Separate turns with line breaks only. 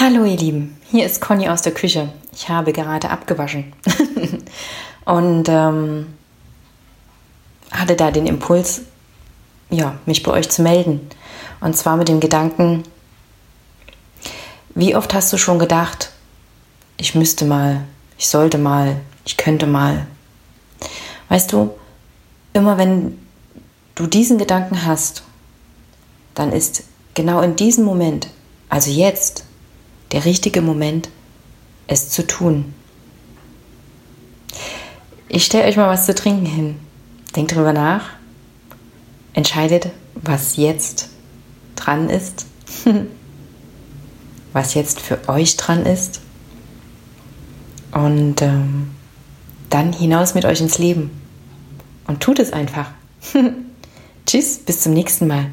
Hallo ihr Lieben, hier ist Conny aus der Küche. Ich habe gerade abgewaschen und ähm, hatte da den Impuls, ja, mich bei euch zu melden. Und zwar mit dem Gedanken, wie oft hast du schon gedacht, ich müsste mal, ich sollte mal, ich könnte mal. Weißt du, immer wenn du diesen Gedanken hast, dann ist genau in diesem Moment, also jetzt, der richtige Moment, es zu tun. Ich stelle euch mal was zu trinken hin. Denkt drüber nach. Entscheidet, was jetzt dran ist. was jetzt für euch dran ist. Und ähm, dann hinaus mit euch ins Leben. Und tut es einfach. Tschüss, bis zum nächsten Mal.